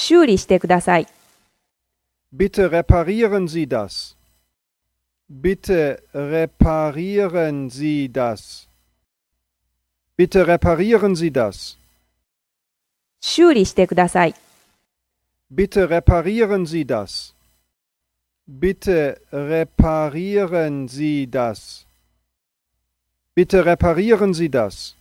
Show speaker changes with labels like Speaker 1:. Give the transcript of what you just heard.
Speaker 1: 修理してください。
Speaker 2: Bitte reparieren Sie das. Bitte reparieren Sie das. Bitte reparieren Sie das.
Speaker 1: 修理してください。
Speaker 2: Bitte reparieren Sie das. Bitte reparieren Sie das. Bitte reparieren Sie das.